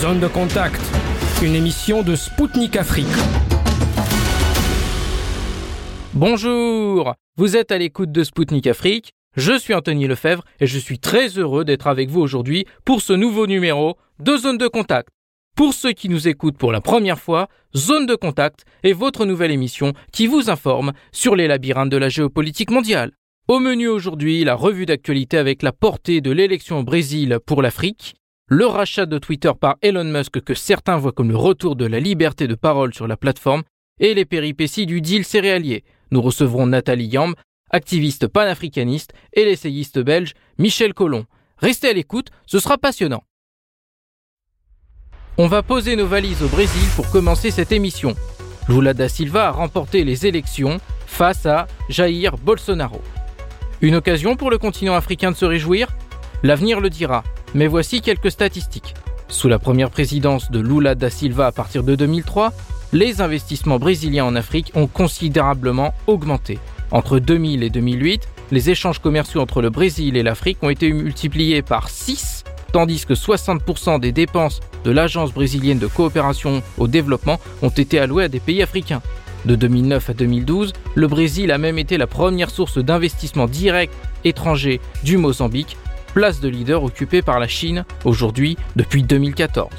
Zone de contact, une émission de Spoutnik Afrique. Bonjour, vous êtes à l'écoute de Spoutnik Afrique. Je suis Anthony Lefebvre et je suis très heureux d'être avec vous aujourd'hui pour ce nouveau numéro de Zone de contact. Pour ceux qui nous écoutent pour la première fois, Zone de contact est votre nouvelle émission qui vous informe sur les labyrinthes de la géopolitique mondiale. Au menu aujourd'hui, la revue d'actualité avec la portée de l'élection au Brésil pour l'Afrique, le rachat de Twitter par Elon Musk que certains voient comme le retour de la liberté de parole sur la plateforme et les péripéties du deal céréalier. Nous recevrons Nathalie Yamb, activiste panafricaniste, et l'essayiste belge Michel Collomb. Restez à l'écoute, ce sera passionnant. On va poser nos valises au Brésil pour commencer cette émission. Lula da Silva a remporté les élections face à Jair Bolsonaro. Une occasion pour le continent africain de se réjouir? L'avenir le dira. Mais voici quelques statistiques. Sous la première présidence de Lula da Silva à partir de 2003, les investissements brésiliens en Afrique ont considérablement augmenté. Entre 2000 et 2008, les échanges commerciaux entre le Brésil et l'Afrique ont été multipliés par 6, tandis que 60% des dépenses de l'Agence brésilienne de coopération au développement ont été allouées à des pays africains. De 2009 à 2012, le Brésil a même été la première source d'investissement direct étranger du Mozambique, place de leader occupée par la Chine aujourd'hui depuis 2014.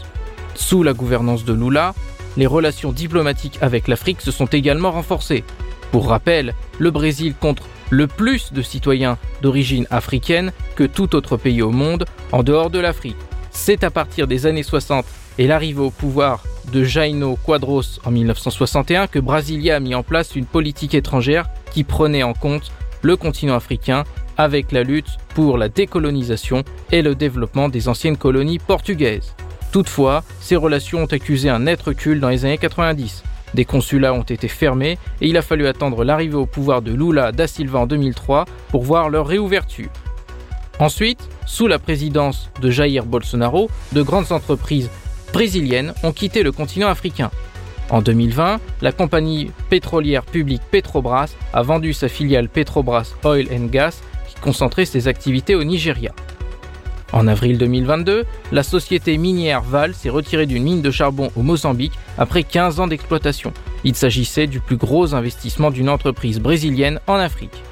Sous la gouvernance de Lula, les relations diplomatiques avec l'Afrique se sont également renforcées. Pour rappel, le Brésil compte le plus de citoyens d'origine africaine que tout autre pays au monde en dehors de l'Afrique. C'est à partir des années 60 et l'arrivée au pouvoir de Jaino Quadros en 1961 que Brasilia a mis en place une politique étrangère qui prenait en compte le continent africain avec la lutte pour la décolonisation et le développement des anciennes colonies portugaises. Toutefois, ces relations ont accusé un net recul dans les années 90. Des consulats ont été fermés et il a fallu attendre l'arrivée au pouvoir de Lula da Silva en 2003 pour voir leur réouverture. Ensuite, sous la présidence de Jair Bolsonaro, de grandes entreprises brésiliennes ont quitté le continent africain. En 2020, la compagnie pétrolière publique Petrobras a vendu sa filiale Petrobras Oil and Gas concentrer ses activités au Nigeria. En avril 2022, la société minière Val s'est retirée d'une mine de charbon au Mozambique après 15 ans d'exploitation. Il s'agissait du plus gros investissement d'une entreprise brésilienne en Afrique.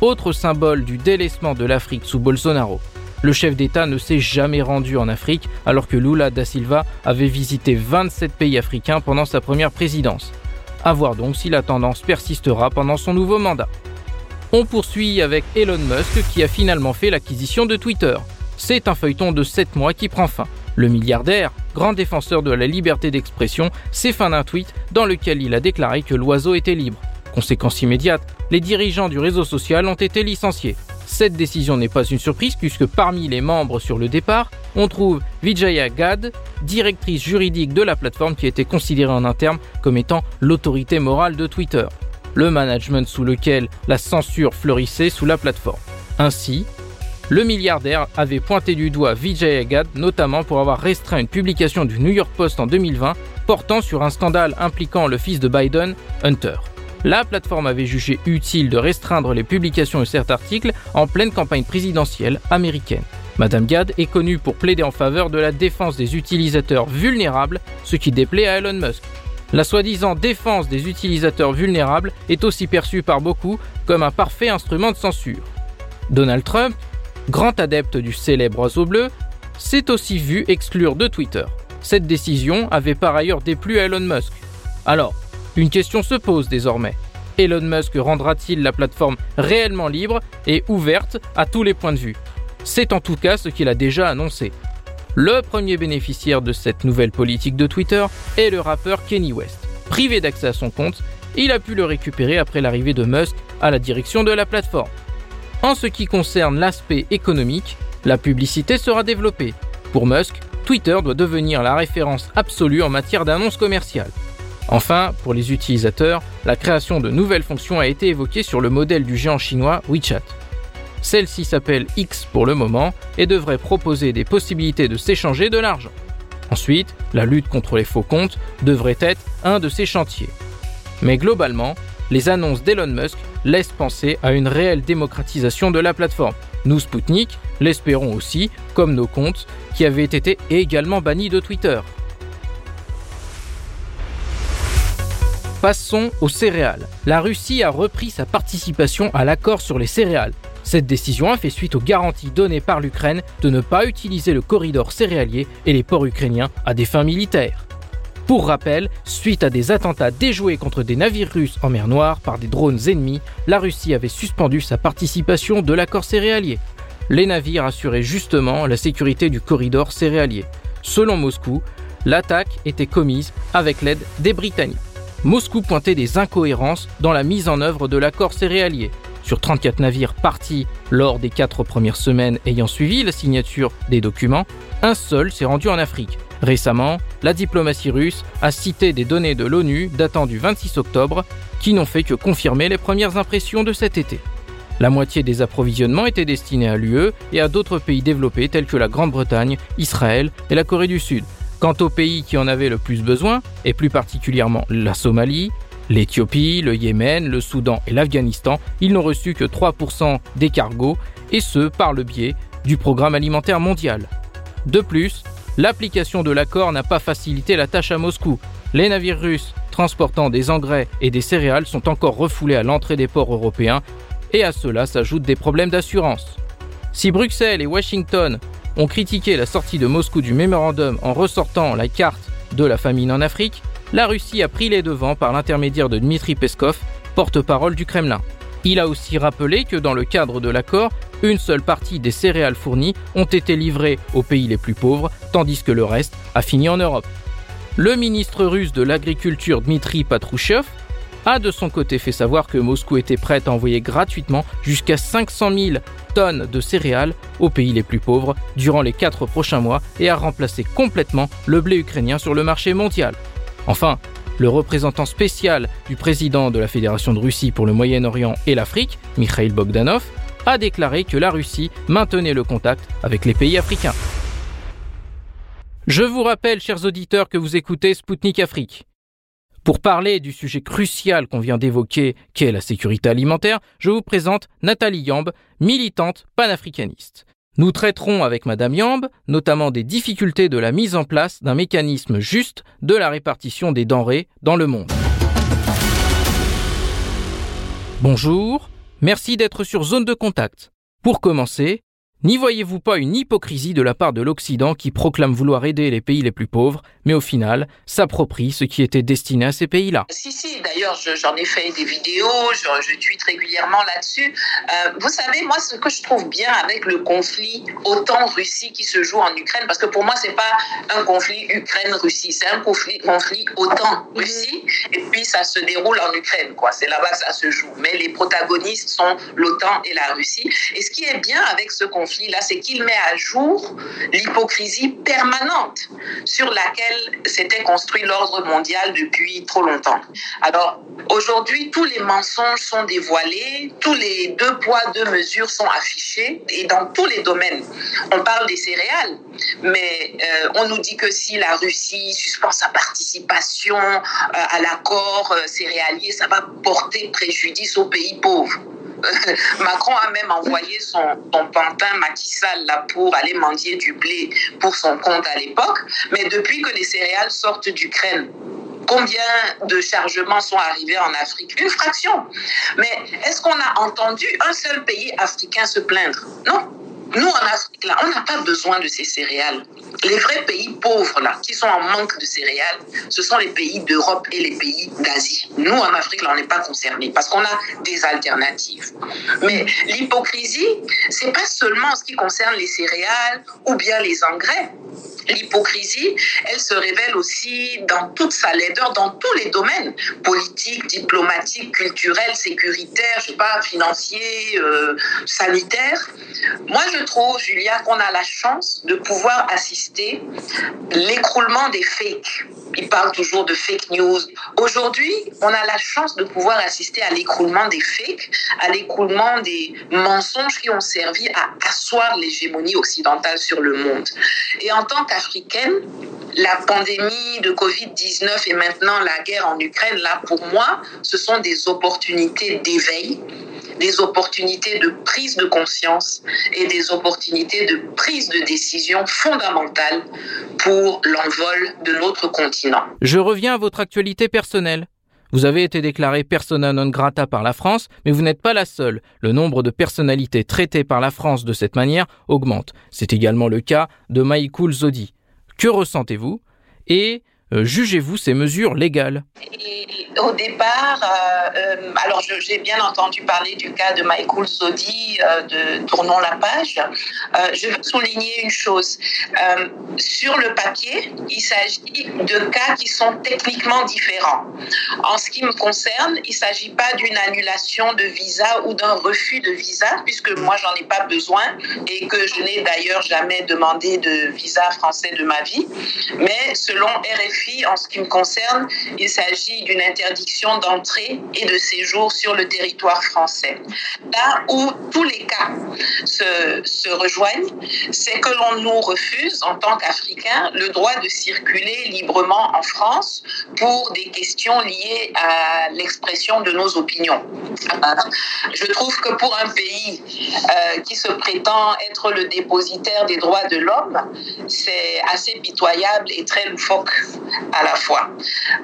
Autre symbole du délaissement de l'Afrique sous Bolsonaro. Le chef d'État ne s'est jamais rendu en Afrique alors que Lula da Silva avait visité 27 pays africains pendant sa première présidence. A voir donc si la tendance persistera pendant son nouveau mandat. On poursuit avec Elon Musk qui a finalement fait l'acquisition de Twitter. C'est un feuilleton de 7 mois qui prend fin. Le milliardaire, grand défenseur de la liberté d'expression, s'est fin d'un tweet dans lequel il a déclaré que l'oiseau était libre. Conséquence immédiate, les dirigeants du réseau social ont été licenciés. Cette décision n'est pas une surprise puisque parmi les membres sur le départ, on trouve Vijaya Gad, directrice juridique de la plateforme qui été considérée en interne comme étant l'autorité morale de Twitter le management sous lequel la censure fleurissait sous la plateforme. Ainsi, le milliardaire avait pointé du doigt Vijay Agad notamment pour avoir restreint une publication du New York Post en 2020 portant sur un scandale impliquant le fils de Biden, Hunter. La plateforme avait jugé utile de restreindre les publications de certains articles en pleine campagne présidentielle américaine. Madame Gad est connue pour plaider en faveur de la défense des utilisateurs vulnérables, ce qui déplaît à Elon Musk. La soi-disant défense des utilisateurs vulnérables est aussi perçue par beaucoup comme un parfait instrument de censure. Donald Trump, grand adepte du célèbre oiseau bleu, s'est aussi vu exclure de Twitter. Cette décision avait par ailleurs déplu à Elon Musk. Alors, une question se pose désormais. Elon Musk rendra-t-il la plateforme réellement libre et ouverte à tous les points de vue? C'est en tout cas ce qu'il a déjà annoncé. Le premier bénéficiaire de cette nouvelle politique de Twitter est le rappeur Kenny West. Privé d'accès à son compte, il a pu le récupérer après l'arrivée de Musk à la direction de la plateforme. En ce qui concerne l'aspect économique, la publicité sera développée. Pour Musk, Twitter doit devenir la référence absolue en matière d'annonces commerciales. Enfin, pour les utilisateurs, la création de nouvelles fonctions a été évoquée sur le modèle du géant chinois WeChat. Celle-ci s'appelle X pour le moment et devrait proposer des possibilités de s'échanger de l'argent. Ensuite, la lutte contre les faux comptes devrait être un de ces chantiers. Mais globalement, les annonces d'Elon Musk laissent penser à une réelle démocratisation de la plateforme. Nous, Sputnik, L'espérons aussi, comme nos comptes, qui avaient été également bannis de Twitter. Passons aux céréales. La Russie a repris sa participation à l'accord sur les céréales. Cette décision a fait suite aux garanties données par l'Ukraine de ne pas utiliser le corridor céréalier et les ports ukrainiens à des fins militaires. Pour rappel, suite à des attentats déjoués contre des navires russes en mer Noire par des drones ennemis, la Russie avait suspendu sa participation de l'accord céréalier. Les navires assuraient justement la sécurité du corridor céréalier. Selon Moscou, l'attaque était commise avec l'aide des Britanniques. Moscou pointait des incohérences dans la mise en œuvre de l'accord céréalier. Sur 34 navires partis lors des 4 premières semaines ayant suivi la signature des documents, un seul s'est rendu en Afrique. Récemment, la diplomatie russe a cité des données de l'ONU datant du 26 octobre qui n'ont fait que confirmer les premières impressions de cet été. La moitié des approvisionnements étaient destinés à l'UE et à d'autres pays développés tels que la Grande-Bretagne, Israël et la Corée du Sud. Quant aux pays qui en avaient le plus besoin, et plus particulièrement la Somalie, l'Éthiopie, le Yémen, le Soudan et l'Afghanistan, ils n'ont reçu que 3% des cargos, et ce par le biais du Programme alimentaire mondial. De plus, l'application de l'accord n'a pas facilité la tâche à Moscou. Les navires russes transportant des engrais et des céréales sont encore refoulés à l'entrée des ports européens, et à cela s'ajoutent des problèmes d'assurance. Si Bruxelles et Washington ont critiqué la sortie de Moscou du mémorandum en ressortant la carte de la famine en Afrique, la Russie a pris les devants par l'intermédiaire de Dmitri Peskov, porte-parole du Kremlin. Il a aussi rappelé que dans le cadre de l'accord, une seule partie des céréales fournies ont été livrées aux pays les plus pauvres, tandis que le reste a fini en Europe. Le ministre russe de l'Agriculture Dmitri Patrushev a de son côté fait savoir que Moscou était prêt à envoyer gratuitement jusqu'à 500 000 tonnes de céréales aux pays les plus pauvres durant les quatre prochains mois et à remplacer complètement le blé ukrainien sur le marché mondial. Enfin, le représentant spécial du président de la Fédération de Russie pour le Moyen-Orient et l'Afrique, Mikhail Bogdanov, a déclaré que la Russie maintenait le contact avec les pays africains. Je vous rappelle, chers auditeurs, que vous écoutez Spoutnik Afrique. Pour parler du sujet crucial qu'on vient d'évoquer, qu'est la sécurité alimentaire, je vous présente Nathalie Yamb, militante panafricaniste. Nous traiterons avec Madame Yamb notamment des difficultés de la mise en place d'un mécanisme juste de la répartition des denrées dans le monde. Bonjour, merci d'être sur Zone de Contact. Pour commencer, N'y voyez-vous pas une hypocrisie de la part de l'Occident qui proclame vouloir aider les pays les plus pauvres, mais au final s'approprie ce qui était destiné à ces pays-là Si, si, d'ailleurs j'en ai fait des vidéos, je, je tweete régulièrement là-dessus. Euh, vous savez, moi ce que je trouve bien avec le conflit OTAN-Russie qui se joue en Ukraine, parce que pour moi c'est pas un conflit Ukraine-Russie, c'est un conflit, conflit OTAN-Russie, et puis ça se déroule en Ukraine, quoi. C'est là-bas que ça se joue. Mais les protagonistes sont l'OTAN et la Russie. Et ce qui est bien avec ce conflit, là, c'est qu'il met à jour l'hypocrisie permanente sur laquelle s'était construit l'ordre mondial depuis trop longtemps. Alors, aujourd'hui, tous les mensonges sont dévoilés, tous les deux poids, deux mesures sont affichés, et dans tous les domaines. On parle des céréales, mais euh, on nous dit que si la Russie suspend sa participation euh, à l'accord euh, céréalier, ça va porter préjudice aux pays pauvres. Macron a même envoyé son, pantin Macky là pour aller mendier du blé pour son compte à l'époque. Mais depuis que les céréales sortent d'Ukraine, Combien de chargements sont arrivés en Afrique? Une fraction. Mais est-ce qu'on a entendu un seul pays africain se plaindre? Non. Nous, en Afrique, là, on n'a pas besoin de ces céréales. Les vrais pays pauvres, là, qui sont en manque de céréales, ce sont les pays d'Europe et les pays d'Asie. Nous, en Afrique, là, on n'est pas concernés parce qu'on a des alternatives. Mais l'hypocrisie, c'est pas seulement en ce qui concerne les céréales ou bien les engrais. L'hypocrisie, elle se révèle aussi dans toute sa laideur, dans tous les domaines, politiques, diplomatiques, culturels, sécuritaires, je sais pas, financiers, euh, sanitaires. Moi, je trouve, Julia, qu'on a la chance de pouvoir assister l'écroulement des fakes. Il parle toujours de fake news. Aujourd'hui, on a la chance de pouvoir assister à l'écroulement des fakes, à l'écroulement des mensonges qui ont servi à asseoir l'hégémonie occidentale sur le monde. Et en tant qu'Africaine, la pandémie de Covid-19 et maintenant la guerre en Ukraine, là, pour moi, ce sont des opportunités d'éveil des opportunités de prise de conscience et des opportunités de prise de décision fondamentales pour l'envol de notre continent. Je reviens à votre actualité personnelle. Vous avez été déclaré persona non grata par la France, mais vous n'êtes pas la seule. Le nombre de personnalités traitées par la France de cette manière augmente. C'est également le cas de Maïkoul Zodi. Que ressentez-vous? Et jugez-vous ces mesures légales Au départ, euh, euh, alors j'ai bien entendu parler du cas de Michael Zodi de Tournons la page. je veux souligner une chose. sur le papier, il s'agit de cas qui sont techniquement différents. En ce qui me concerne, il ne s'agit pas d'une annulation de visa ou d'un refus de visa, puisque moi, j'en ai pas besoin et que je n'ai d'ailleurs jamais demandé de visa français de ma vie. Mais selon RFI, en ce qui me concerne, il s'agit d'une interdiction d'entrée et de séjour sur le territoire français. Là où tous les cas se, rejoignent, c'est que l'on nous refuse, en tant qu'Africains, le droit de circuler librement en France pour des questions liées à l'expression de nos opinions. Je trouve que pour un pays euh, qui se prétend être le dépositaire des droits de l'homme, c'est assez pitoyable et très loufoque à la fois.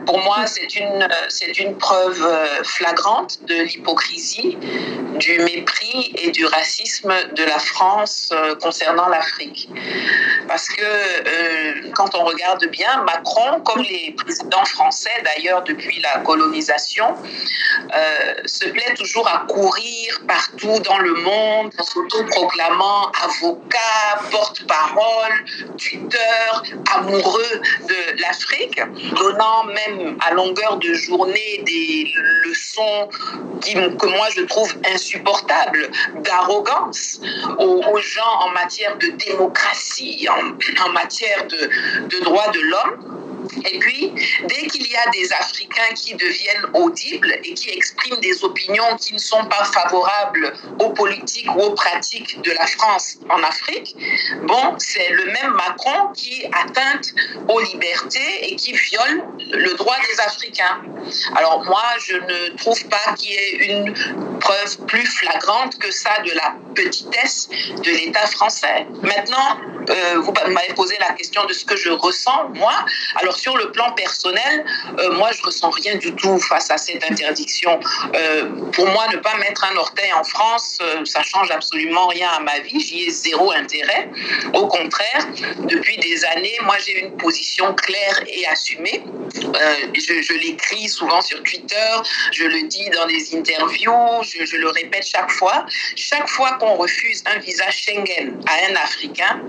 Pour moi, c'est une, c'est une preuve euh, flagrante de l'hypocrisie, du mépris et du racisme de la France euh, concernant l'Afrique. Parce que euh, quand on regarde bien, Macron, comme les présidents français d'ailleurs depuis la colonisation, se plaît toujours à courir partout dans le monde en s'auto-proclamant avocat, porte-parole, tuteur, amoureux de l'Afrique donnant même à longueur de journée des leçons que moi je trouve insupportables d'arrogance aux, gens en matière de démocratie, en, matière de droits de l'homme. Et puis, dès qu'il y a des Africains qui deviennent audibles et qui expriment des opinions qui ne sont pas favorables aux politiques ou aux pratiques de la France en Afrique, bon, c'est le même Macron qui atteinte aux libertés et qui viole le droit des Africains. Alors moi, je ne trouve pas qu'il y ait une preuve plus flagrante que ça de la petitesse de l'État français. Maintenant, euh, vous m'avez posé la question de ce que je ressens, moi. Alors sur le plan personnel, euh, moi, je ressens rien du tout face à cette interdiction. Euh, pour moi, ne pas mettre un orteil en France, euh, ça change absolument rien à ma vie. J'y ai zéro intérêt. Au contraire, depuis des années, moi, j'ai une position claire et assumée. je, je l'écris souvent sur Twitter, je le dis dans des interviews, je le répète chaque fois. Chaque fois qu'on refuse un visa Schengen à un Africain,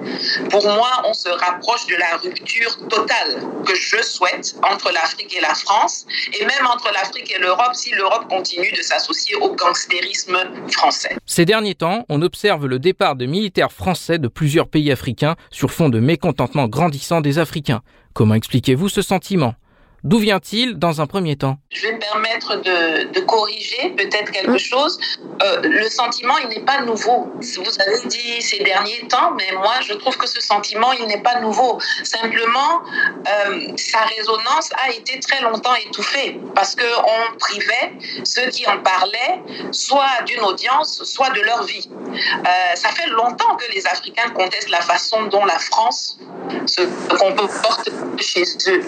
pour moi, on se rapproche de la rupture totale je souhaite entre l'Afrique et la France, et même entre l'Afrique et l'Europe, si l'Europe continue de s'associer au gangstérisme français. Ces derniers temps, on observe le départ de militaires français de plusieurs pays africains sur fond de mécontentement grandissant des Africains. Comment expliquez-vous ce sentiment? D'où vient-il dans un premier temps? Je vais me permettre de, corriger peut-être quelque chose. Euh, le sentiment, il n'est pas nouveau. Vous avez dit ces derniers temps, mais moi, je trouve que ce sentiment, il n'est pas nouveau. Simplement, euh, sa résonance a été très longtemps étouffée parce qu'on privait ceux qui en parlaient soit d'une audience, soit de leur vie. Euh, ça fait longtemps que les Africains contestent la façon dont la France se comporte chez eux.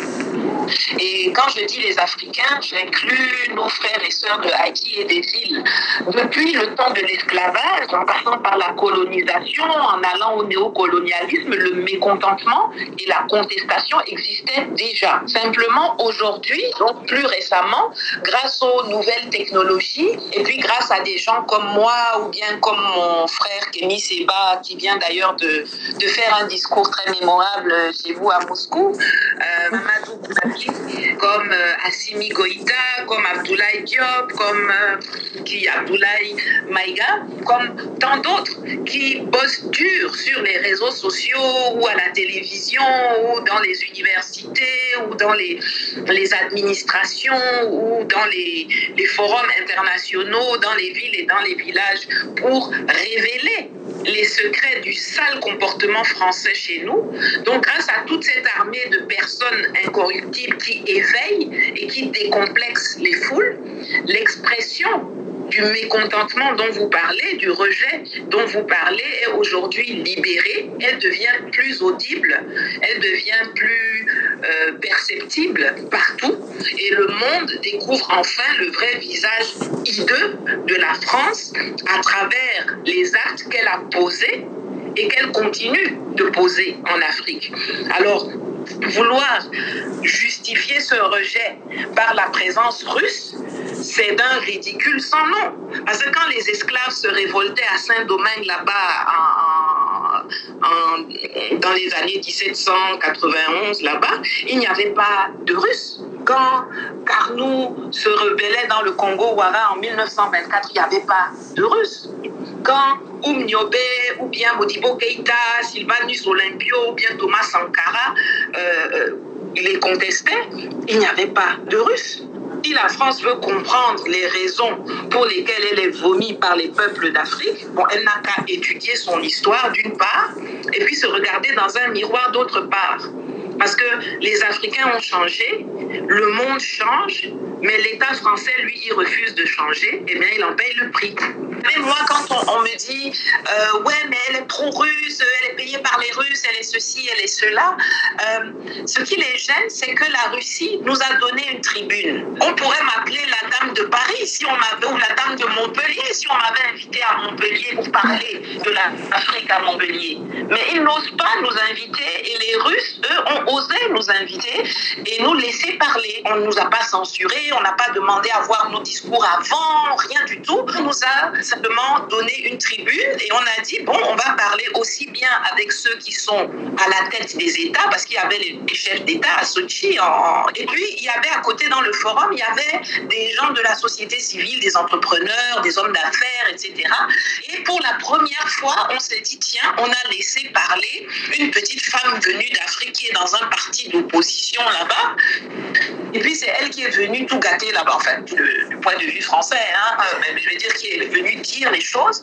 Et quand je dis les Africains, j'inclus nos frères et sœurs de Haïti et des îles. Depuis le temps de l'esclavage, en passant par la colonisation, en allant au néocolonialisme, le mécontentement et la contestation existaient déjà. Simplement, aujourd'hui, donc plus récemment, grâce aux nouvelles technologies, et puis grâce à des gens comme moi ou bien comme mon frère Kémy Seba, qui vient d'ailleurs de, de faire un discours très mémorable chez vous à Moscou, euh, Mamadou comme euh, Assimi Goïta, comme Abdoulaye Diop, comme euh, qui Abdoulaye Maïga, comme tant d'autres qui bossent dur sur les réseaux sociaux ou à la télévision ou dans les universités ou dans les, les administrations ou dans les, les forums internationaux, dans les villes et dans les villages pour révéler les secrets du sale comportement français chez nous. Donc grâce à toute cette armée de personnes incorruptibles qui éveillent et qui décomplexent les foules, l'expression du mécontentement dont vous parlez, du rejet dont vous parlez, est aujourd'hui libérée. Elle devient plus audible, elle devient plus euh, perceptible partout. Et le monde découvre enfin le vrai visage hideux de la France à travers les actes qu'elle a posés et qu'elle continue de poser en Afrique. Alors, vouloir justifier ce rejet par la présence russe, c'est d'un ridicule sans nom. Parce que quand les esclaves se révoltaient à Saint-Domingue là-bas dans les années 1791 là-bas, il n'y avait pas de Russes. Quand Carnot se rebellait dans le Congo-Ouara en 1924, il n'y avait pas de Russes. Quand Oum ou bien Modibo Keïta, Sylvanus Olympio ou bien Thomas Sankara euh, euh, les contestaient, il n'y avait pas de Russes. Si la France veut comprendre les raisons pour lesquelles elle est vomie par les peuples d'Afrique, bon, elle n'a qu'à étudier son histoire d'une part, et puis se regarder dans un miroir d'autre part. Parce que les Africains ont changé, le monde change, mais l'État français, lui, il refuse de changer, et eh bien, il en paye le prix. Mais moi, quand on, me dit, euh, ouais, mais elle est trop russe, elle est payée par les Russes, elle est ceci, elle est cela, euh, ce qui les gêne, c'est que la Russie nous a donné une tribune. On pourrait m'appeler la dame de Paris si on m'avait, ou la dame de Montpellier si on m'avait invité à Montpellier pour parler de l'Afrique à Montpellier. Mais ils n'osent pas nous inviter, et les Russes, eux, ont osé nous inviter et nous laisser parler. On ne nous a pas censurés, on n'a pas demandé à voir nos discours avant, rien du tout. On nous a simplement donné une tribune et on a dit, bon, on va parler aussi bien avec ceux qui sont à la tête des États, parce qu'il y avait les chefs d'État à Sochi. Et puis, il y avait à côté dans le forum, il y avait des gens de la société civile, des entrepreneurs, des hommes d'affaires, etc. Et pour la première fois, on s'est dit, tiens, on a laissé parler une petite femme venue d'Afrique qui est dans un parti d'opposition là-bas. Et puis, c'est elle qui est venue tout gâter là-bas, enfin, du, point de vue français, hein, euh, je veux dire, qui est venue dire les choses.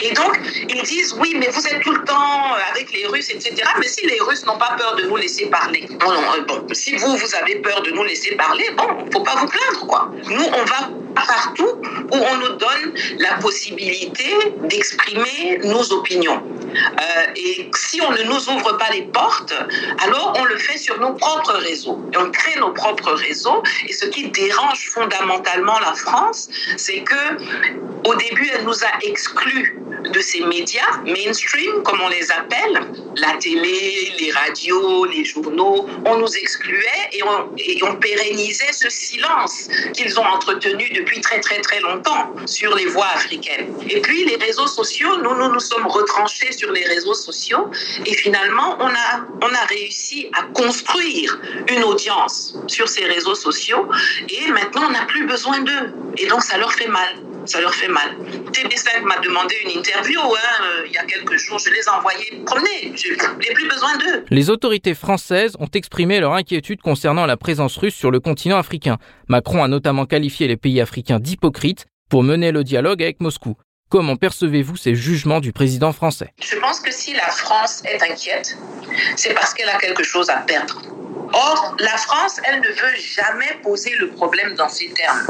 Et donc, ils disent, oui, mais vous êtes tout le temps avec les Russes, etc. Mais si les Russes n'ont pas peur de nous laisser parler, bon, euh, bon, si vous, vous avez peur de nous laisser parler, bon, faut pas vous plaindre, quoi. Nous, on va partout où on nous donne la possibilité d'exprimer nos opinions. Euh, et si on ne nous ouvre pas les portes, alors on le fait sur nos propres réseaux. Et on crée nos propres réseaux. Et ce qui dérange fondamentalement la France, c'est que au début, elle nous a exclus de ces médias mainstream, comme on les appelle, la télé, les radios, les journaux, on nous excluait et on, et on pérennisait ce silence qu'ils ont entretenu depuis très très très longtemps sur les voies africaines. Et puis les réseaux sociaux, nous nous, nous sommes retranchés sur les réseaux sociaux et finalement on a, on a réussi à construire une audience sur ces réseaux sociaux et maintenant on n'a plus besoin d'eux. Et donc ça leur fait mal ça leur fait mal. TV5 m'a demandé une interview hein, euh, il y a quelques jours, je les ai envoyés promener, je n'ai plus besoin d'eux. Les autorités françaises ont exprimé leur inquiétude concernant la présence russe sur le continent africain. Macron a notamment qualifié les pays africains d'hypocrites pour mener le dialogue avec Moscou. Comment percevez-vous ces jugements du président français? Je pense que si la France est inquiète, c'est parce qu'elle a quelque chose à perdre. Or, la France, elle ne veut jamais poser le problème dans ces termes.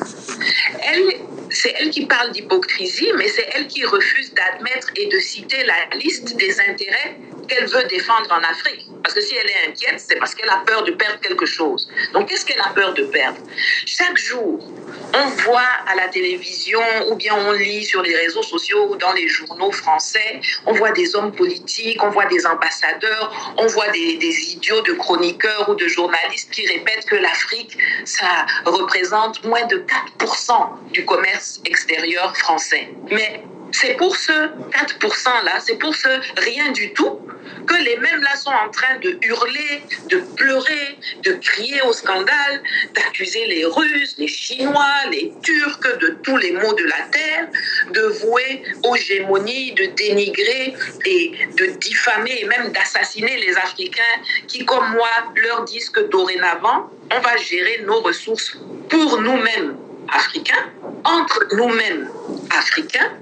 C'est elle qui parle d'hypocrisie, mais c'est elle qui refuse d'admettre et de citer la liste des intérêts qu'elle veut défendre en Afrique. Parce que si elle est inquiète, c'est parce qu'elle a peur de perdre quelque chose. Donc, qu'est-ce qu'elle a peur de perdre? Chaque jour, on voit à la télévision ou bien on lit sur les réseaux sociaux ou dans les journaux français, on voit des hommes politiques, on voit des ambassadeurs, on voit des, des idiots de chroniqueurs ou de journalistes qui répètent que l'Afrique, ça représente moins de 4% du commerce extérieur français. Mais c'est pour ce 4%-là, c'est pour ce rien du tout que les mêmes-là sont en train de hurler, de pleurer, de crier au scandale, d'accuser les Russes, les Chinois, les Turcs de tous les maux de la terre, de vouer aux gémonies, de dénigrer et de diffamer et même d'assassiner les Africains qui, comme moi, leur disent que dorénavant, on va gérer nos ressources pour nous-mêmes africains, entre nous-mêmes africains,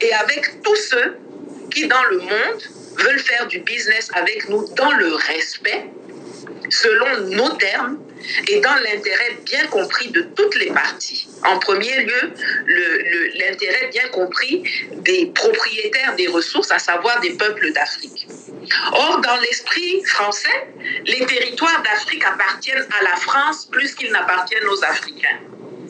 et avec tous ceux qui, dans le monde, veulent faire du business avec nous dans le respect selon nos termes et dans l'intérêt bien compris de toutes les parties. En premier lieu, l'intérêt bien compris des propriétaires des ressources, à savoir des peuples d'Afrique. Or, dans l'esprit français, les territoires d'Afrique appartiennent à la France plus qu'ils n'appartiennent aux Africains.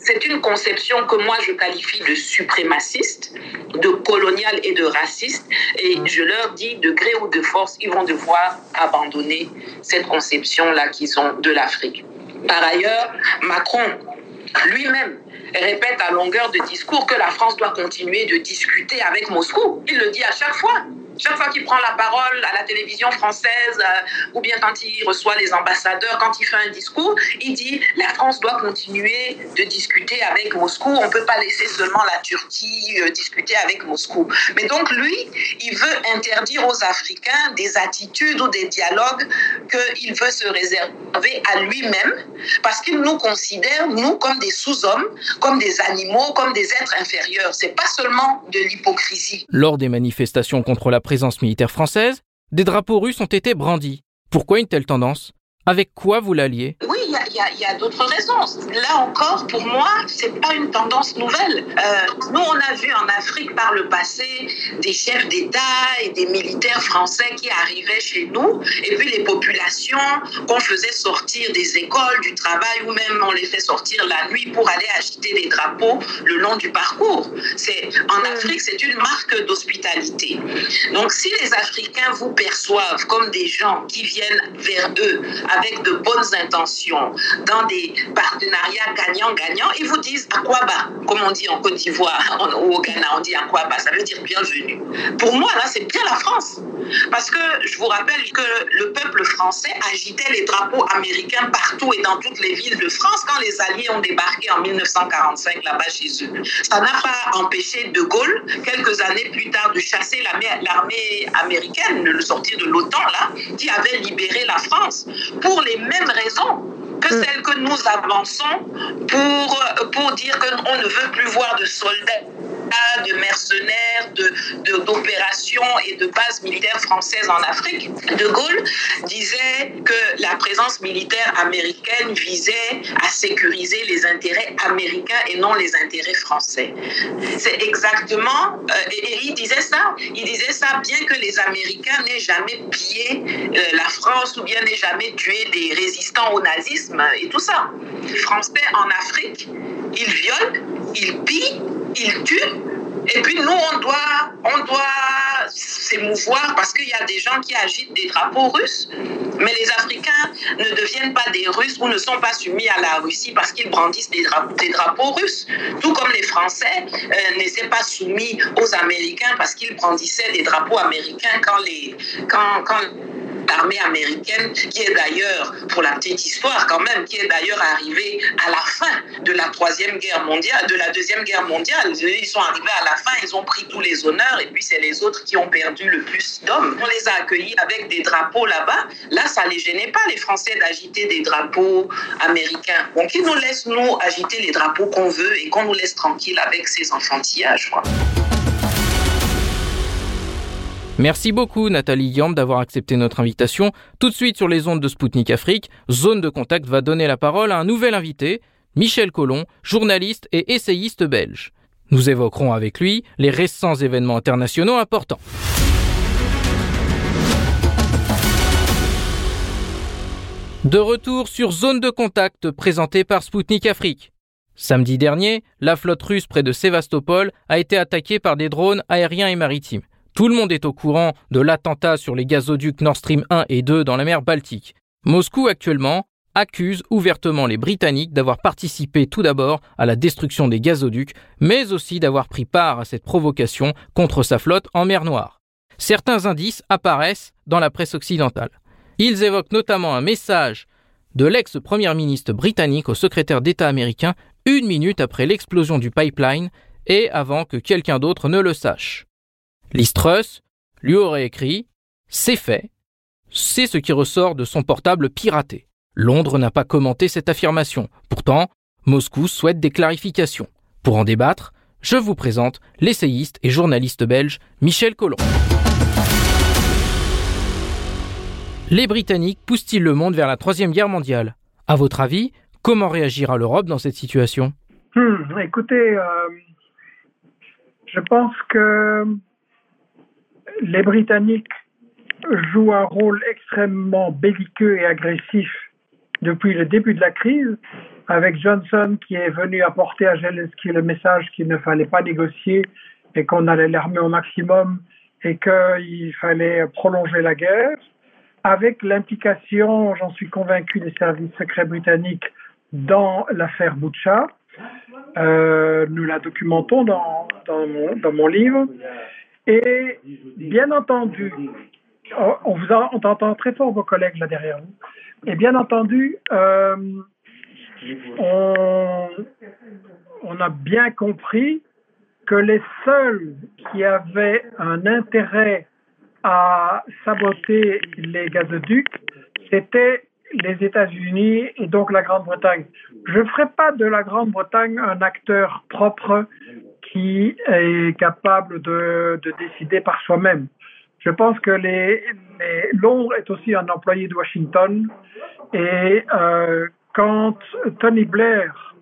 C'est une conception que moi je qualifie de suprémaciste, de coloniale et de raciste. Et je leur dis, de gré ou de force, ils vont devoir abandonner cette conception-là qu'ils ont de l'Afrique. Par ailleurs, Macron lui-même répète à longueur de discours que la France doit continuer de discuter avec Moscou. Il le dit à chaque fois. Chaque fois qu'il prend la parole à la télévision française, euh, ou bien quand il reçoit les ambassadeurs, quand il fait un discours, il dit la France doit continuer de discuter avec Moscou. On ne peut pas laisser seulement la Turquie euh, discuter avec Moscou. Mais donc lui, il veut interdire aux Africains des attitudes ou des dialogues qu'il veut se réserver à lui-même, parce qu'il nous considère, nous, comme des sous-hommes, comme des animaux, comme des êtres inférieurs. C'est pas seulement de l'hypocrisie. Lors des manifestations contre la présence militaire française, des drapeaux russes ont été brandis. Pourquoi une telle tendance? Avec quoi vous l'alliez? A, d'autres raisons. Là encore, pour moi, c'est pas une tendance nouvelle. Euh, nous, on a vu en Afrique par le passé des chefs d'État et des militaires français qui arrivaient chez nous, et puis les populations qu'on faisait sortir des écoles, du travail, ou même on les fait sortir la nuit pour aller agiter des drapeaux le long du parcours. C'est en Afrique, c'est une marque d'hospitalité. Donc, si les Africains vous perçoivent comme des gens qui viennent vers eux avec de bonnes intentions, dans des partenariats gagnant-gagnant, ils vous disent à quoi bas, comme on dit en Côte d'Ivoire ou au Ghana, on dit à quoi bas, ça veut dire bienvenue. Pour moi, là, c'est bien la France. Parce que je vous rappelle que le peuple français agitait les drapeaux américains partout et dans toutes les villes de France quand les Alliés ont débarqué en 1945 là-bas chez eux. Ça n'a pas empêché De Gaulle, quelques années plus tard, de chasser l'armée américaine, de le sortir de l'OTAN, là, qui avait libéré la France, pour les mêmes raisons que mm. celle que nous avançons pour, pour dire qu'on ne veut plus voir de soldats d'opérations et de bases militaires françaises en Afrique. De Gaulle disait que la présence militaire américaine visait à sécuriser les intérêts américains et non les intérêts français. C'est exactement, euh, et, il disait ça, il disait ça bien que les Américains n'aient jamais pillé euh, la France ou bien n'aient jamais tué des résistants au nazisme et tout ça. Les Français en Afrique, ils violent, ils pillent, ils tuent et puis nous, on doit, on doit s'émouvoir parce qu'il y a des gens qui agitent des drapeaux russes. Mais les Africains ne deviennent pas des Russes ou ne sont pas soumis à la Russie parce qu'ils brandissent des, drapeaux, russes. Tout comme les Français euh, n'étaient pas soumis aux Américains parce qu'ils brandissaient des drapeaux américains quand les, quand, quand l'armée américaine, qui est d'ailleurs, pour la petite histoire quand même, qui est d'ailleurs arrivée à la fin de la troisième guerre mondiale, de la deuxième guerre mondiale. Ils sont arrivés à la fin, ils ont pris tous les honneurs, et puis c'est les autres qui ont perdu le plus d'hommes. On les a accueillis avec des drapeaux là-bas. Là, ça les gênait pas, les Français, d'agiter des drapeaux américains. Donc, ils nous laissent, nous, agiter les drapeaux qu'on veut et qu'on nous laisse tranquille avec ces enfantillages. Quoi. Merci beaucoup Nathalie Guillaume d'avoir accepté notre invitation. Tout de suite sur les ondes de Spoutnik Afrique, Zone de Contact va donner la parole à un nouvel invité, Michel Collomb, journaliste et essayiste belge. Nous évoquerons avec lui les récents événements internationaux importants. De retour sur Zone de Contact présentée par Spoutnik Afrique. Samedi dernier, la flotte russe près de Sébastopol a été attaquée par des drones aériens et maritimes. Tout le monde est au courant de l'attentat sur les gazoducs Nord Stream 1 et 2 dans la mer Baltique. Moscou actuellement accuse ouvertement les Britanniques d'avoir participé tout d'abord à la destruction des gazoducs, mais aussi d'avoir pris part à cette provocation contre sa flotte en mer Noire. Certains indices apparaissent dans la presse occidentale. Ils évoquent notamment un message de l'ex-premier ministre britannique au secrétaire d'État américain une minute après l'explosion du pipeline et avant que quelqu'un d'autre ne le sache. Listrus lui aurait écrit C'est fait. C'est ce qui ressort de son portable piraté. Londres n'a pas commenté cette affirmation. Pourtant, Moscou souhaite des clarifications. Pour en débattre, je vous présente l'essayiste et journaliste belge Michel Collomb. Les Britanniques poussent-ils le monde vers la Troisième Guerre mondiale? À votre avis, comment réagira l'Europe dans cette situation? Hmm, Écoutez, euh, je pense que les Britanniques jouent un rôle extrêmement belliqueux et agressif depuis le début de la crise, avec Johnson qui est venu apporter à Zelensky le message qu'il ne fallait pas négocier et qu'on allait l'armer au maximum et qu'il fallait prolonger la guerre, avec l'implication, j'en suis convaincu, des services secrets britanniques dans l'affaire Boucha. Euh, nous la documentons dans, mon livre. Et bien entendu, on vous on entend très fort vos collègues là derrière vous. Et bien entendu, euh, on, on, a bien compris que les seuls qui avaient un intérêt à saboter les gazoducs, c'était les États-Unis et donc la Grande-Bretagne. Je ne ferai pas de la Grande-Bretagne un acteur propre qui est capable de, de décider par soi-même. Je pense que Londres est aussi un employé de Washington et euh, quand Tony Blair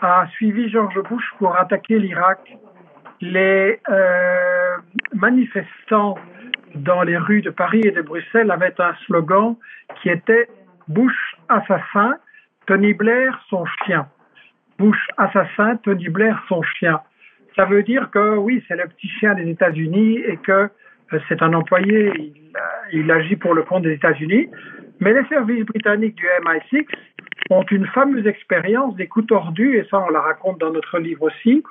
a suivi George Bush pour attaquer l'Irak, les euh, manifestants dans les rues de Paris et de Bruxelles avaient un slogan qui était Bush assassin, Tony Blair son chien. Bush assassin, Tony Blair son chien. Ça veut dire que oui, c'est le petit chien des États-Unis et que euh, c'est un employé, il, agit pour le compte des États-Unis. Mais les services britanniques du MI6 ont une fameuse expérience des coups tordus, et ça on la raconte dans notre livre aussi,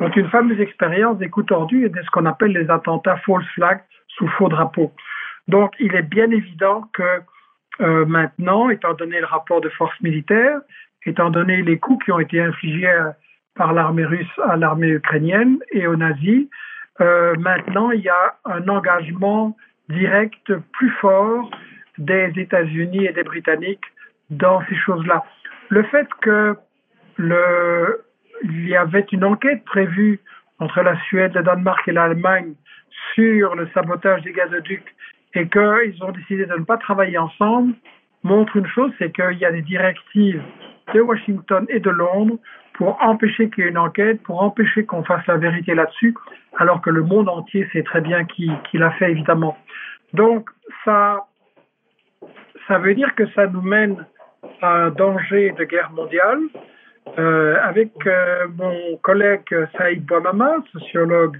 ont une fameuse expérience des coups tordus et de ce qu'on appelle les attentats false flag sous faux drapeau. Donc il est bien évident que euh, maintenant, étant donné le rapport de force militaire, étant donné les coups qui ont été infligés euh, par l'armée russe à l'armée ukrainienne et aux nazis, euh, maintenant il y a un engagement direct plus fort des États-Unis et des Britanniques dans ces choses-là. Le fait que le, il y avait une enquête prévue entre la Suède, le Danemark et l'Allemagne sur le sabotage des gazoducs et qu'ils ont décidé de ne pas travailler ensemble montre une chose, c'est qu'il y a des directives de Washington et de Londres pour empêcher qu'il y ait une enquête, pour empêcher qu'on fasse la vérité là-dessus, alors que le monde entier sait très bien qui, qui l'a fait, évidemment. Donc, ça, ça veut dire que ça nous mène à un danger de guerre mondiale. Euh, avec euh, mon collègue Saïd Bouamama, sociologue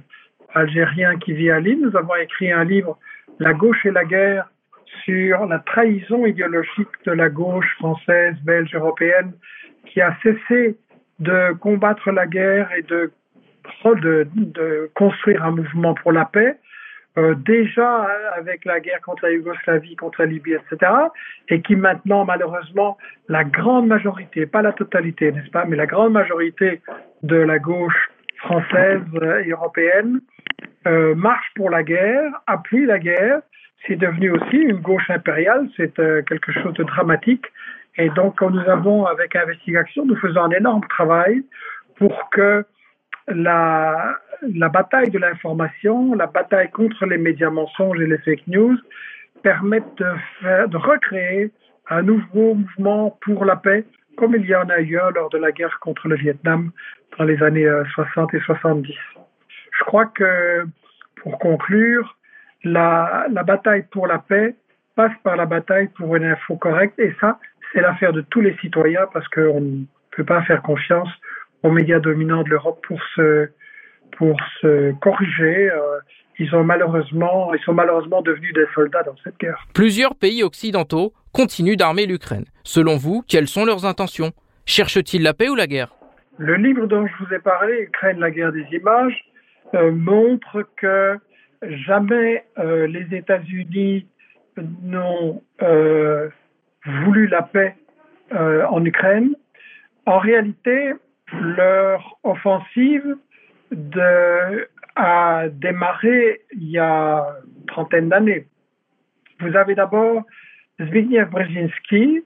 algérien qui vit à Lille, nous avons écrit un livre, La gauche et la guerre, sur la trahison idéologique de la gauche française, belge, européenne, qui a cessé de combattre la guerre et de, construire un mouvement pour la paix, euh, déjà avec la guerre contre la Yougoslavie, contre la Libye, etc., et qui maintenant, malheureusement, la grande majorité, pas la totalité, n'est-ce pas, mais la grande majorité de la gauche française et européenne euh, marche pour la guerre, appuie la guerre. C'est devenu aussi une gauche impériale, c'est euh, quelque chose de dramatique. Et donc, nous avons, avec Investigation, nous faisons un énorme travail pour que la, bataille de l'information, la bataille contre les médias mensonges et les fake news permettent de, de recréer un nouveau mouvement pour la paix, comme il y en a eu lors de la guerre contre le Vietnam dans les années 60 euh, et 70. Je crois que, pour conclure, la, la bataille pour la paix passe par la bataille pour une info correcte, et ça, c'est l'affaire de tous les citoyens parce qu'on ne peut pas faire confiance aux médias dominants de l'Europe pour se, pour se corriger. Euh, ils, ont malheureusement, ils sont malheureusement devenus des soldats dans cette guerre. Plusieurs pays occidentaux continuent d'armer l'Ukraine. Selon vous, quelles sont leurs intentions? Cherchent-ils la paix ou la guerre? Le livre dont je vous ai parlé, Ukraine, la guerre des images, euh, montre que jamais euh, les États-Unis n'ont euh, voulu la paix euh, en Ukraine. En réalité, leur offensive a démarré il y a une trentaine d'années. Vous avez d'abord Zbigniew Brzezinski,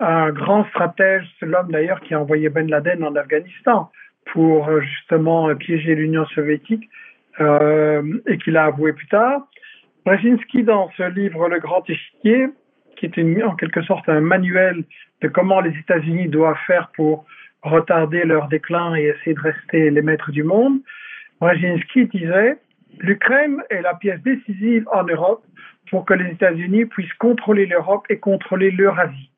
un grand stratège, c'est l'homme d'ailleurs qui a envoyé Ben Laden en Afghanistan pour justement piéger l'Union soviétique et qu'il a avoué plus tard. Brzezinski, dans ce livre Le Grand Échiquier, qui est en quelque sorte un manuel de comment les États-Unis doivent faire pour retarder leur déclin et essayer de rester les maîtres du monde. Brzezinski disait l'Ukraine est la pièce décisive en Europe pour que les États-Unis puissent contrôler l'Europe et contrôler l'Eurasie.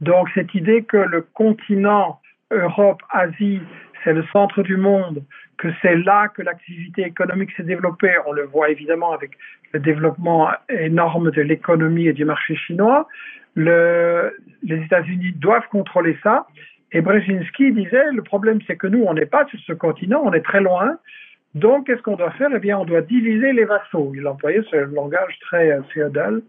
Donc cette idée que le continent Europe-Asie, c'est le centre du monde, que c'est là que l'activité économique s'est développée, on le voit évidemment avec le développement énorme de l'économie et du marché chinois, le, les États-Unis doivent contrôler ça. Et Brzezinski disait, le problème c'est que nous, on n'est pas sur ce continent, on est très loin, donc, qu'est-ce qu'on doit faire? Eh bien, on doit diviser les vassaux. Il employait ce langage très euh, féodal,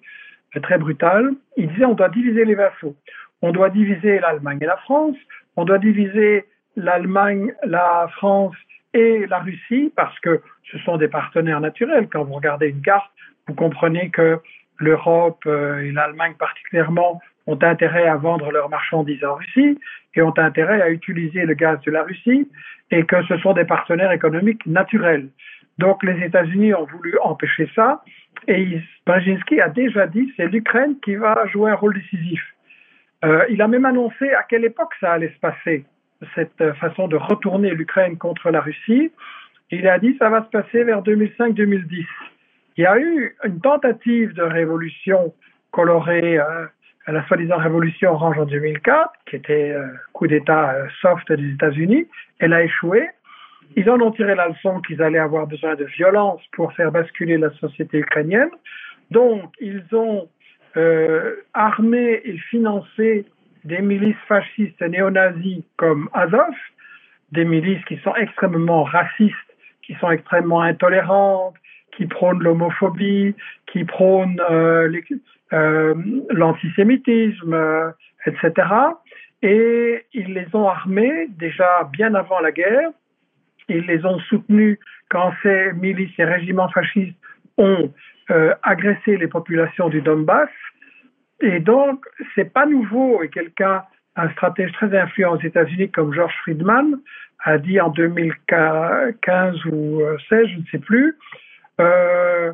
euh, très brutal. Il disait on doit diviser les vassaux. On doit diviser l'Allemagne et la France. On doit diviser l'Allemagne, la France et la Russie parce que ce sont des partenaires naturels. Quand vous regardez une carte, vous comprenez que l'Europe euh, et l'Allemagne particulièrement ont intérêt à vendre leurs marchandises en Russie et ont intérêt à utiliser le gaz de la Russie et que ce sont des partenaires économiques naturels. Donc les États-Unis ont voulu empêcher ça et Brzezinski a déjà dit c'est l'Ukraine qui va jouer un rôle décisif. Euh, il a même annoncé à quelle époque ça allait se passer, cette façon de retourner l'Ukraine contre la Russie. Il a dit ça va se passer vers 2005-2010. Il y a eu une tentative de révolution colorée euh, à la soi-disant révolution orange en 2004, qui était euh, coup d'État euh, soft des États-Unis. Elle a échoué. Ils en ont tiré la leçon qu'ils allaient avoir besoin de violence pour faire basculer la société ukrainienne. Donc, ils ont euh, armé et financé des milices fascistes néo-nazis comme Azov, des milices qui sont extrêmement racistes, qui sont extrêmement intolérantes, qui prônent l'homophobie, qui prônent euh, euh, l'antisémitisme, euh, etc. Et ils les ont armés déjà bien avant la guerre. Ils les ont soutenus quand ces milices et régiments fascistes ont agressé les populations du Donbass. Et donc, c'est pas nouveau. Et quelqu'un, un stratège très influent aux États-Unis comme George Friedman, a dit en 2015 ou 16, je ne sais plus, euh,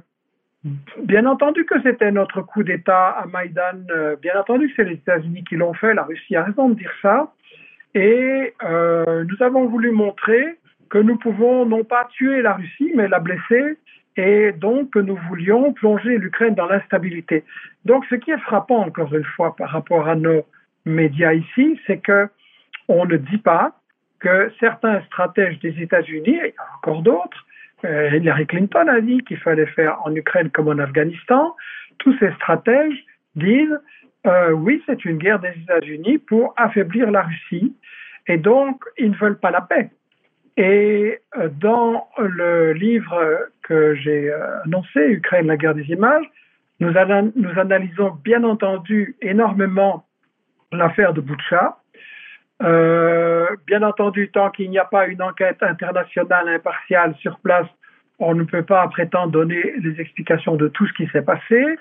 Bien entendu que c'était notre coup d'État à Maïdan. Euh, bien entendu que c'est les États-Unis qui l'ont fait. La Russie a raison de dire ça. Et euh, nous avons voulu montrer que nous pouvons non pas tuer la Russie, mais la blesser. Et donc nous voulions plonger l'Ukraine dans l'instabilité. Donc ce qui est frappant, encore une fois, par rapport à nos médias ici, c'est que on ne dit pas que certains stratèges des États-Unis, et encore d'autres, euh, Hillary Clinton a dit qu'il fallait faire en Ukraine comme en Afghanistan. Tous ces stratèges disent euh, oui, c'est une guerre des États-Unis pour affaiblir la Russie. Et donc, ils ne veulent pas la paix. Et euh, dans le livre que j'ai annoncé, Ukraine, la guerre des images, nous, analysons bien entendu énormément l'affaire de Boucha, euh, bien entendu, tant qu'il n'y a pas une enquête internationale impartiale sur place, on ne peut pas prétendre donner les explications de tout ce qui s'est passé,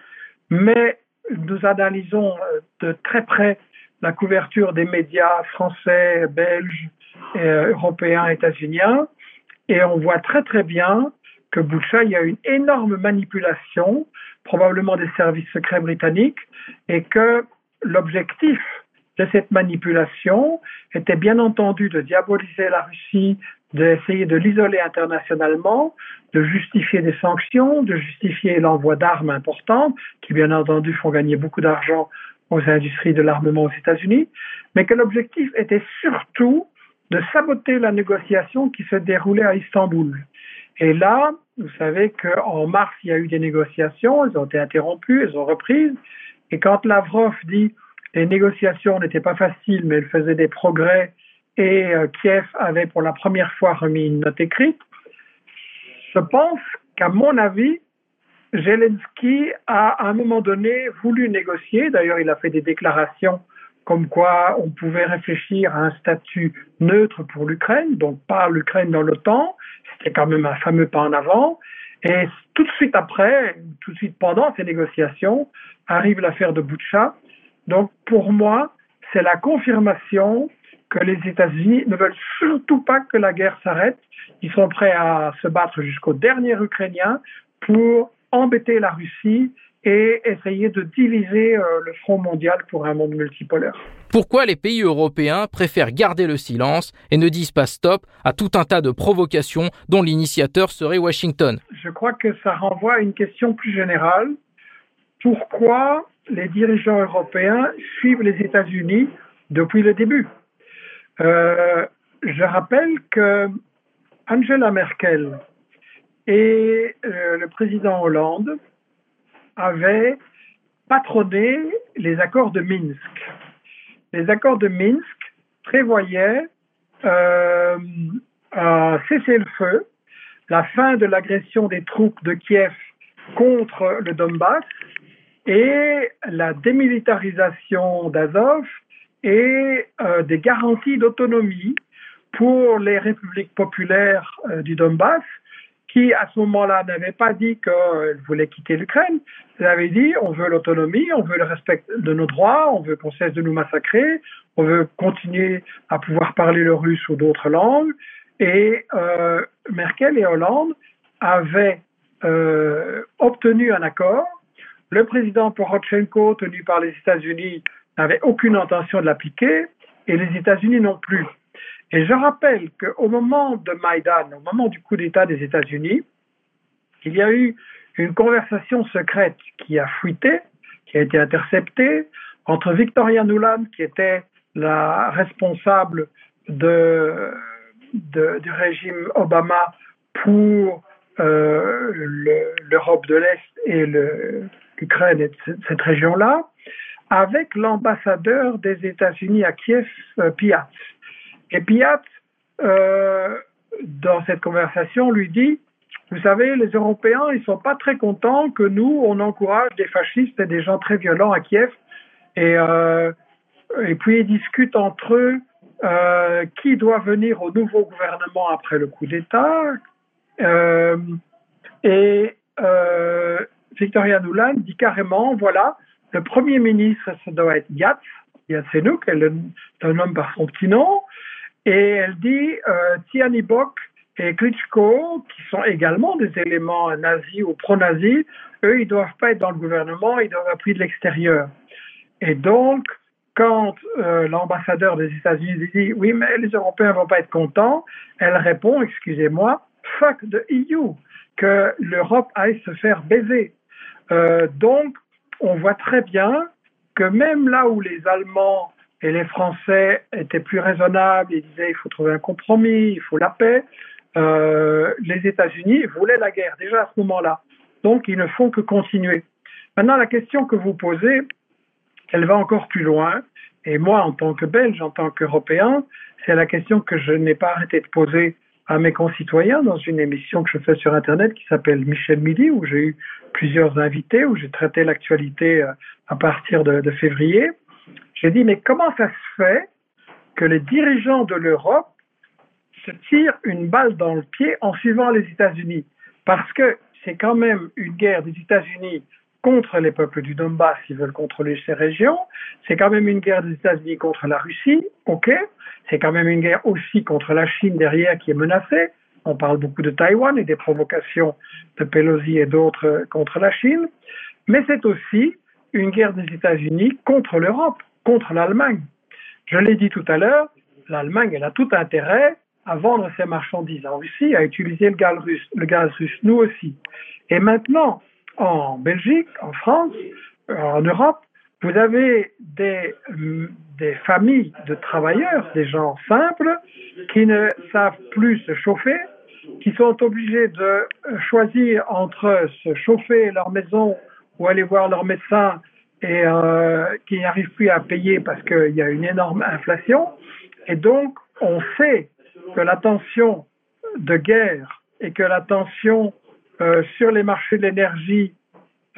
mais nous analysons euh, de très près la couverture des médias français, belges, euh, européens, états-uniens, et on voit très très bien que Boucha, il y a une énorme manipulation, probablement des services secrets britanniques, et que l'objectif de cette manipulation était bien entendu de diaboliser la Russie, d'essayer de l'isoler internationalement, de justifier des sanctions, de justifier l'envoi d'armes importantes, qui bien entendu font gagner beaucoup d'argent aux industries de l'armement aux États-Unis, mais que l'objectif était surtout de saboter la négociation qui se déroulait à Istanbul. Et là, vous savez qu'en mars, il y a eu des négociations, elles ont été interrompues, elles ont reprises, et quand Lavrov dit les négociations n'étaient pas faciles, mais elles faisaient des progrès et euh, Kiev avait pour la première fois remis une note écrite. Je pense qu'à mon avis, Zelensky a à un moment donné voulu négocier. D'ailleurs, il a fait des déclarations comme quoi on pouvait réfléchir à un statut neutre pour l'Ukraine, donc pas l'Ukraine dans l'OTAN. C'était quand même un fameux pas en avant. Et tout de suite après, tout de suite pendant ces négociations, arrive l'affaire de Boucha, donc, pour moi, c'est la confirmation que les États-Unis ne veulent surtout pas que la guerre s'arrête. Ils sont prêts à se battre jusqu'au dernier Ukrainien pour embêter la Russie et essayer de diviser le front mondial pour un monde multipolaire. Pourquoi les pays européens préfèrent garder le silence et ne disent pas stop à tout un tas de provocations dont l'initiateur serait Washington? Je crois que ça renvoie à une question plus générale. Pourquoi les dirigeants européens suivent les États-Unis depuis le début? Euh, Je rappelle que Angela Merkel et euh, le président Hollande avaient patronné les accords de Minsk. Les accords de Minsk prévoyaient euh, un cessez-le-feu, la fin de l'agression des troupes de Kiev contre le Donbass et la démilitarisation d'Azov et euh, des garanties d'autonomie pour les républiques populaires euh, du Donbass qui, à ce moment-là, n'avait pas dit qu'elle voulait quitter l'Ukraine. Elle avait dit on veut l'autonomie, on veut le respect de nos droits, on veut qu'on cesse de nous massacrer, on veut continuer à pouvoir parler le russe ou d'autres langues. Et euh, Merkel et Hollande avaient euh, obtenu un accord. Le président Poroshenko, tenu par les États-Unis, n'avait aucune intention de l'appliquer et les États-Unis non plus. Et je rappelle qu'au moment de Maïdan, au moment du coup d'État des États-Unis, il y a eu une conversation secrète qui a fuité, qui a été interceptée entre Victoria Nuland, qui était la responsable du régime Obama pour euh, l'Europe de l'Est et l'Ukraine et cette région-là, avec l'ambassadeur des États-Unis à Kiev, euh, Piat. Et Piat, euh, dans cette conversation, lui dit, vous savez, les Européens, ils sont pas très contents que nous, on encourage des fascistes et des gens très violents à Kiev. Et, euh, puis ils discutent entre eux euh, qui doit venir au nouveau gouvernement après le coup d'État. Et Victoria Nuland dit carrément, voilà, le Premier ministre, ça doit être Yats, Yatsenuk, elle est un homme par son petit nom. Et elle dit euh, Tiani Bok et Klitschko, qui sont également des éléments nazis ou pro-nazis, eux, ils doivent pas être dans le gouvernement, ils doivent appuyer de l'extérieur. Et donc, quand euh, l'ambassadeur des États-Unis dit oui, mais les Européens vont pas être contents, elle répond, excusez-moi, fuck the EU, que l'Europe aille se faire baiser. Euh, donc, on voit très bien que même là où les Allemands et les Français étaient plus raisonnables, ils disaient il faut trouver un compromis, il faut la paix. Euh, les États-Unis voulaient la guerre déjà à ce moment-là. Donc ils ne font que continuer. Maintenant, la question que vous posez, elle va encore plus loin. Et moi, en tant que Belge, en tant qu'Européen, c'est la question que je n'ai pas arrêté de poser à mes concitoyens dans une émission que je fais sur Internet qui s'appelle Michel Midi, où j'ai eu plusieurs invités, où j'ai traité l'actualité euh, à partir de, de février. J'ai dit, mais comment ça se fait que les dirigeants de l'Europe se tirent une balle dans le pied en suivant les États-Unis? Parce que c'est quand même une guerre des États-Unis contre les peuples du Donbass qui veulent contrôler ces régions. C'est quand même une guerre des États-Unis contre la Russie, ok. C'est quand même une guerre aussi contre la Chine derrière qui est menacée. On parle beaucoup de Taïwan et des provocations de Pelosi et d'autres contre la Chine. Mais c'est aussi une guerre des États-Unis contre l'Europe contre l'Allemagne. Je l'ai dit tout à l'heure, l'Allemagne, elle a tout intérêt à vendre ses marchandises en Russie, à utiliser le gaz russe, nous aussi. Et maintenant, en Belgique, en France, en Europe, vous avez des, des familles de travailleurs, des gens simples, qui ne savent plus se chauffer, qui sont obligés de choisir entre se chauffer leur maison ou aller voir leur médecin et euh, qui n'arrivent plus à payer parce qu'il y a une énorme inflation. Et donc, on sait que la tension de guerre et que la tension euh, sur les marchés de l'énergie,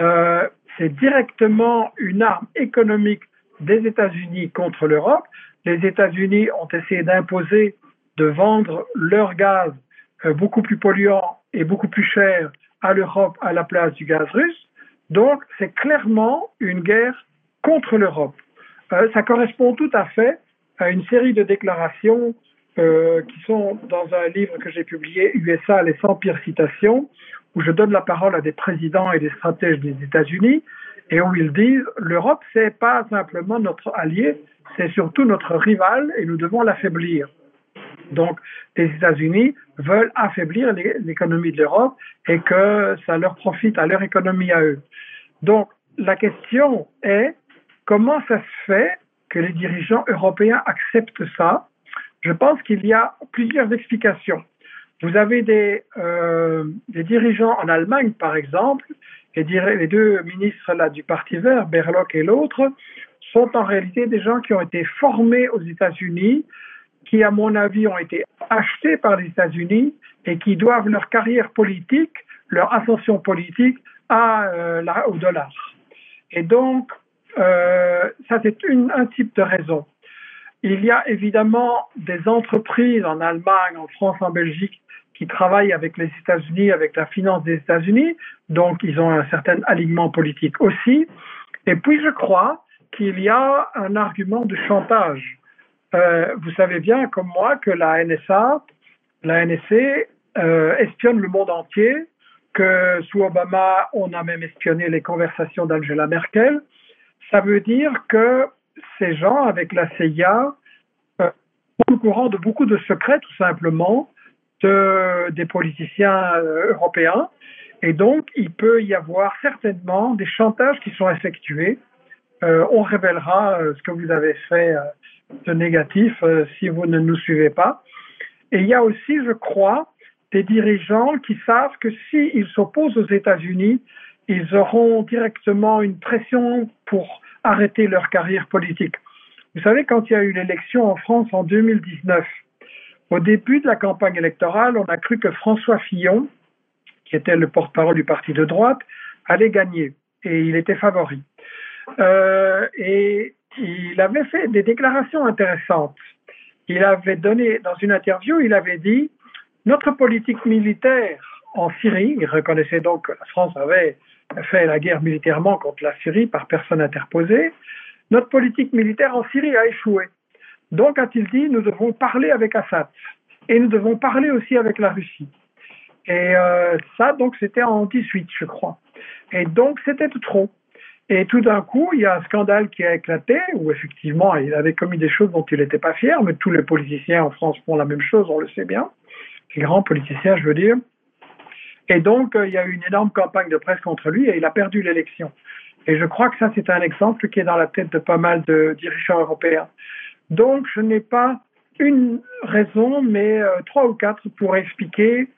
euh, c'est directement une arme économique des États-Unis contre l'Europe. Les États-Unis ont essayé d'imposer de vendre leur gaz euh, beaucoup plus polluant et beaucoup plus cher à l'Europe à la place du gaz russe. Donc, c'est clairement une guerre contre l'Europe. Euh, ça correspond tout à fait à une série de déclarations euh, qui sont dans un livre que j'ai publié, USA, les 100 pires citations, où je donne la parole à des présidents et des stratèges des États-Unis et où ils disent l'Europe, c'est pas simplement notre allié, c'est surtout notre rival et nous devons l'affaiblir. Donc, les États-Unis veulent affaiblir l'économie de l'Europe et que ça leur profite à leur économie à eux. Donc, la question est comment ça se fait que les dirigeants européens acceptent ça? Je pense qu'il y a plusieurs explications. Vous avez des, euh, dirigeants en Allemagne, par exemple, et les deux ministres là du Parti vert, Berloc et l'autre, sont en réalité des gens qui ont été formés aux États-Unis, qui, à mon avis, ont été achetés par les États-Unis et qui doivent leur carrière politique, leur ascension politique euh, au dollar. Et donc, euh, ça, c'est un type de raison. Il y a évidemment des entreprises en Allemagne, en France, en Belgique qui travaillent avec les États-Unis, avec la finance des États-Unis, donc ils ont un certain alignement politique aussi. Et puis je crois qu'il y a un argument de chantage. Euh, vous savez bien, comme moi, que la NSA, la NSC euh, espionne le monde entier, que sous Obama, on a même espionné les conversations d'Angela Merkel. Ça veut dire que ces gens, avec la CIA, euh, sont au courant de beaucoup de secrets, tout simplement, de, des politiciens européens. Et donc, il peut y avoir certainement des chantages qui sont effectués. On révélera ce que vous avez fait de négatif si vous ne nous suivez pas. Et il y a aussi, je crois, des dirigeants qui savent que s'ils s'opposent aux États-Unis, ils auront directement une pression pour arrêter leur carrière politique. Vous savez, quand il y a eu l'élection en France en 2019, au début de la campagne électorale, on a cru que François Fillon, qui était le porte-parole du parti de droite, allait gagner et il était favori. Euh, et il avait fait des déclarations intéressantes. Il avait donné, dans une interview, il avait dit Notre politique militaire en Syrie, il reconnaissait donc que la France avait fait la guerre militairement contre la Syrie par personne interposée, notre politique militaire en Syrie a échoué. Donc, a-t-il dit, nous devons parler avec Assad et nous devons parler aussi avec la Russie. Et euh, ça, donc, c'était en 18, je crois. Et donc, c'était trop. Et tout d'un coup, il y a un scandale qui a éclaté, où effectivement, il avait commis des choses dont il n'était pas fier, mais tous les politiciens en France font la même chose, on le sait bien. Les grands politiciens, je veux dire. Et donc, euh, il y a eu une énorme campagne de presse contre lui et il a perdu l'élection. Et je crois que ça, c'est un exemple qui est dans la tête de pas mal de dirigeants européens. Donc, je n'ai pas une raison, mais euh, trois ou quatre pour expliquer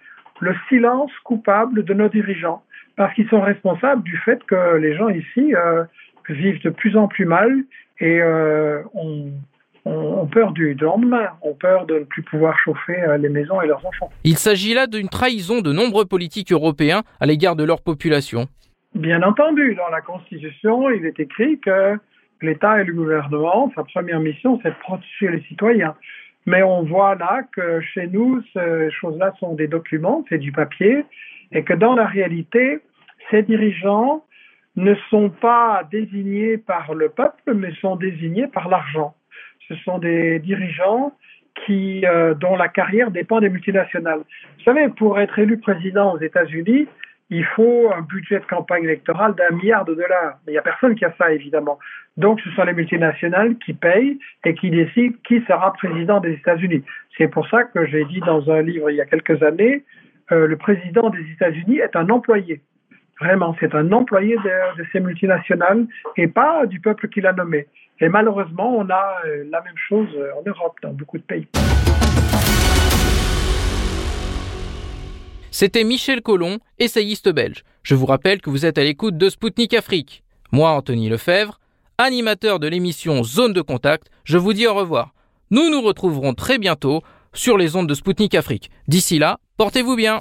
le silence coupable de nos dirigeants, parce qu'ils sont responsables du fait que les gens ici euh, vivent de plus en plus mal et euh, ont, ont, peur du lendemain, ont peur de ne plus pouvoir chauffer euh, les maisons et leurs enfants. Il s'agit là d'une trahison de nombreux politiques européens à l'égard de leur population. Bien entendu, dans la Constitution, il est écrit que l'État et le gouvernement, sa première mission, c'est de protéger les citoyens. Mais on voit là que chez nous, ces choses-là sont des documents, c'est du papier, et que dans la réalité, ces dirigeants ne sont pas désignés par le peuple, mais sont désignés par l'argent. Ce sont des dirigeants qui, euh, dont la carrière dépend des multinationales. Vous savez, pour être élu président aux États-Unis, il faut un budget de campagne électorale d'un milliard de dollars. Mais il n'y a personne qui a ça, évidemment. Donc, ce sont les multinationales qui payent et qui décident qui sera président des États-Unis. C'est pour ça que j'ai dit dans un livre il y a quelques années, euh, le président des États-Unis est un employé. Vraiment, c'est un employé de, ces multinationales et pas du peuple qui l'a nommé. Et malheureusement, on a euh, la même chose en Europe, dans beaucoup de pays. C'était Michel Collomb, essayiste belge. Je vous rappelle que vous êtes à l'écoute de Spoutnik Afrique. Moi, Anthony Lefebvre, animateur de l'émission Zone de Contact, je vous dis au revoir. Nous nous retrouverons très bientôt sur les ondes de Spoutnik Afrique. D'ici là, portez-vous bien.